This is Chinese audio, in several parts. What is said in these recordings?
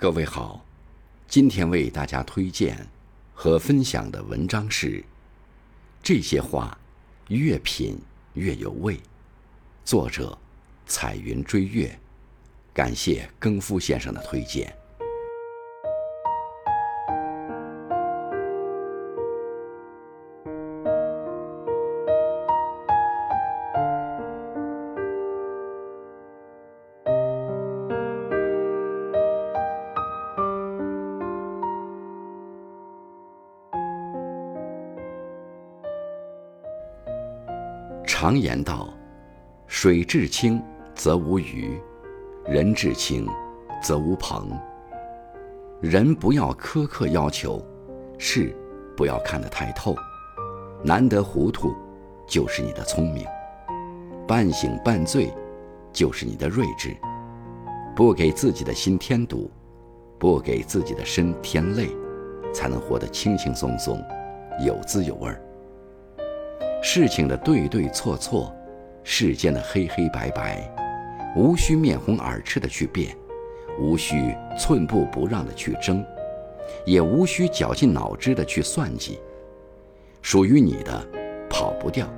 各位好，今天为大家推荐和分享的文章是《这些话越品越有味》，作者彩云追月，感谢更夫先生的推荐。常言道：“水至清则无鱼，人至清则无朋。”人不要苛刻要求，事不要看得太透，难得糊涂就是你的聪明，半醒半醉就是你的睿智。不给自己的心添堵，不给自己的身添累，才能活得轻轻松松，有滋有味儿。事情的对对错错，世间的黑黑白白，无需面红耳赤的去辩，无需寸步不让的去争，也无需绞尽脑汁的去算计。属于你的跑不掉，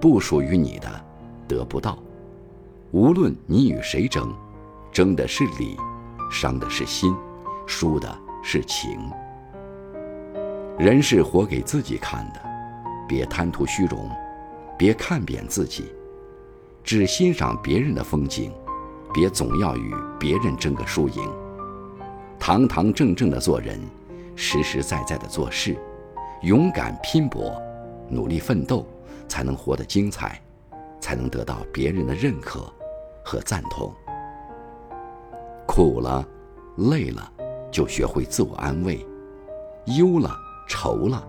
不属于你的得不到。无论你与谁争，争的是理，伤的是心，输的是情。人是活给自己看的。别贪图虚荣，别看扁自己，只欣赏别人的风景，别总要与别人争个输赢。堂堂正正的做人，实实在在的做事，勇敢拼搏，努力奋斗，才能活得精彩，才能得到别人的认可和赞同。苦了，累了，就学会自我安慰；忧了，愁了，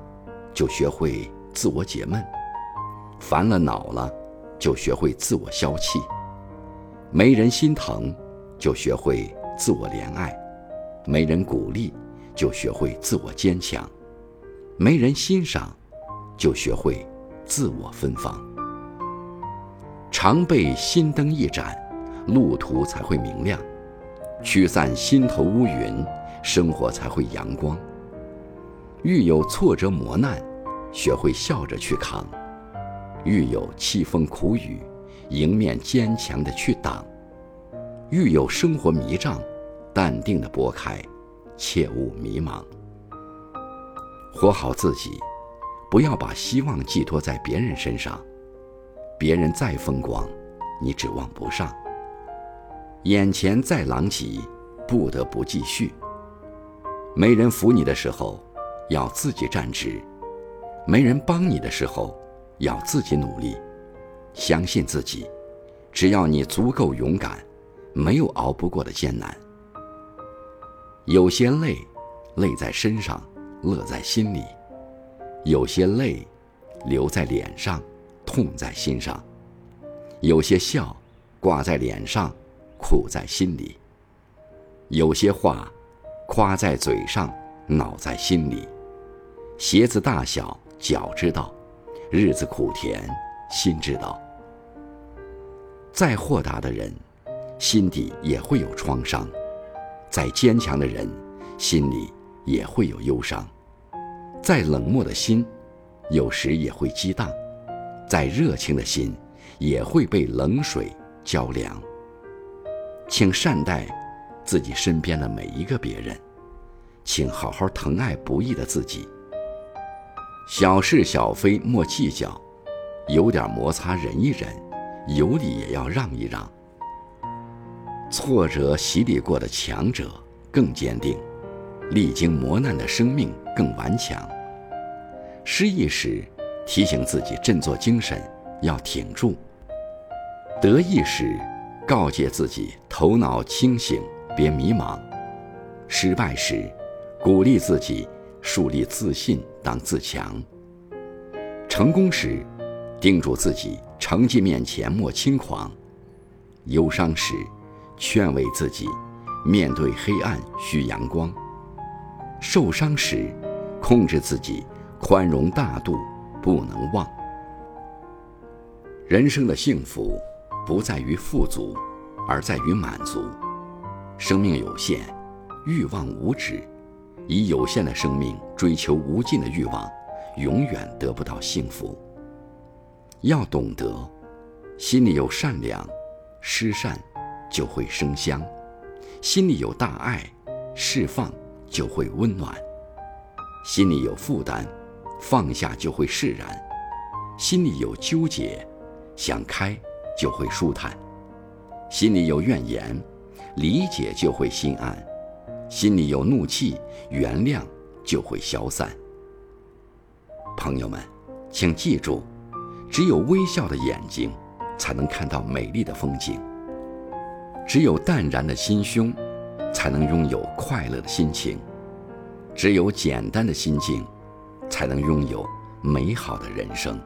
就学会。自我解闷，烦了恼了，就学会自我消气；没人心疼，就学会自我怜爱；没人鼓励，就学会自我坚强；没人欣赏，就学会自我芬芳。常备心灯一盏，路途才会明亮；驱散心头乌云，生活才会阳光。遇有挫折磨难。学会笑着去扛，遇有凄风苦雨，迎面坚强的去挡；遇有生活迷障，淡定的拨开，切勿迷茫。活好自己，不要把希望寄托在别人身上，别人再风光，你指望不上；眼前再狼藉，不得不继续。没人扶你的时候，要自己站直。没人帮你的时候，要自己努力，相信自己。只要你足够勇敢，没有熬不过的艰难。有些累，累在身上，乐在心里；有些泪，流在脸上，痛在心上；有些笑，挂在脸上，苦在心里；有些话，夸在嘴上，恼在心里。鞋子大小。脚知道，日子苦甜，心知道。再豁达的人，心底也会有创伤；再坚强的人，心里也会有忧伤；再冷漠的心，有时也会激荡；再热情的心，也会被冷水浇凉。请善待自己身边的每一个别人，请好好疼爱不易的自己。小事小非莫计较，有点摩擦忍一忍，有理也要让一让。挫折洗礼过的强者更坚定，历经磨难的生命更顽强。失意时，提醒自己振作精神，要挺住；得意时，告诫自己头脑清醒，别迷茫；失败时，鼓励自己。树立自信，当自强；成功时，叮嘱自己成绩面前莫轻狂；忧伤时，劝慰自己面对黑暗需阳光；受伤时，控制自己宽容大度，不能忘。人生的幸福，不在于富足，而在于满足。生命有限，欲望无止，以有限的生命追求无尽的欲望，永远得不到幸福。要懂得，心里有善良，施善就会生香；心里有大爱，释放就会温暖；心里有负担，放下就会释然；心里有纠结，想开就会舒坦；心里有怨言，理解就会心安；心里有怒气，原谅就会消散。朋友们，请记住。只有微笑的眼睛，才能看到美丽的风景；只有淡然的心胸，才能拥有快乐的心情；只有简单的心境，才能拥有美好的人生。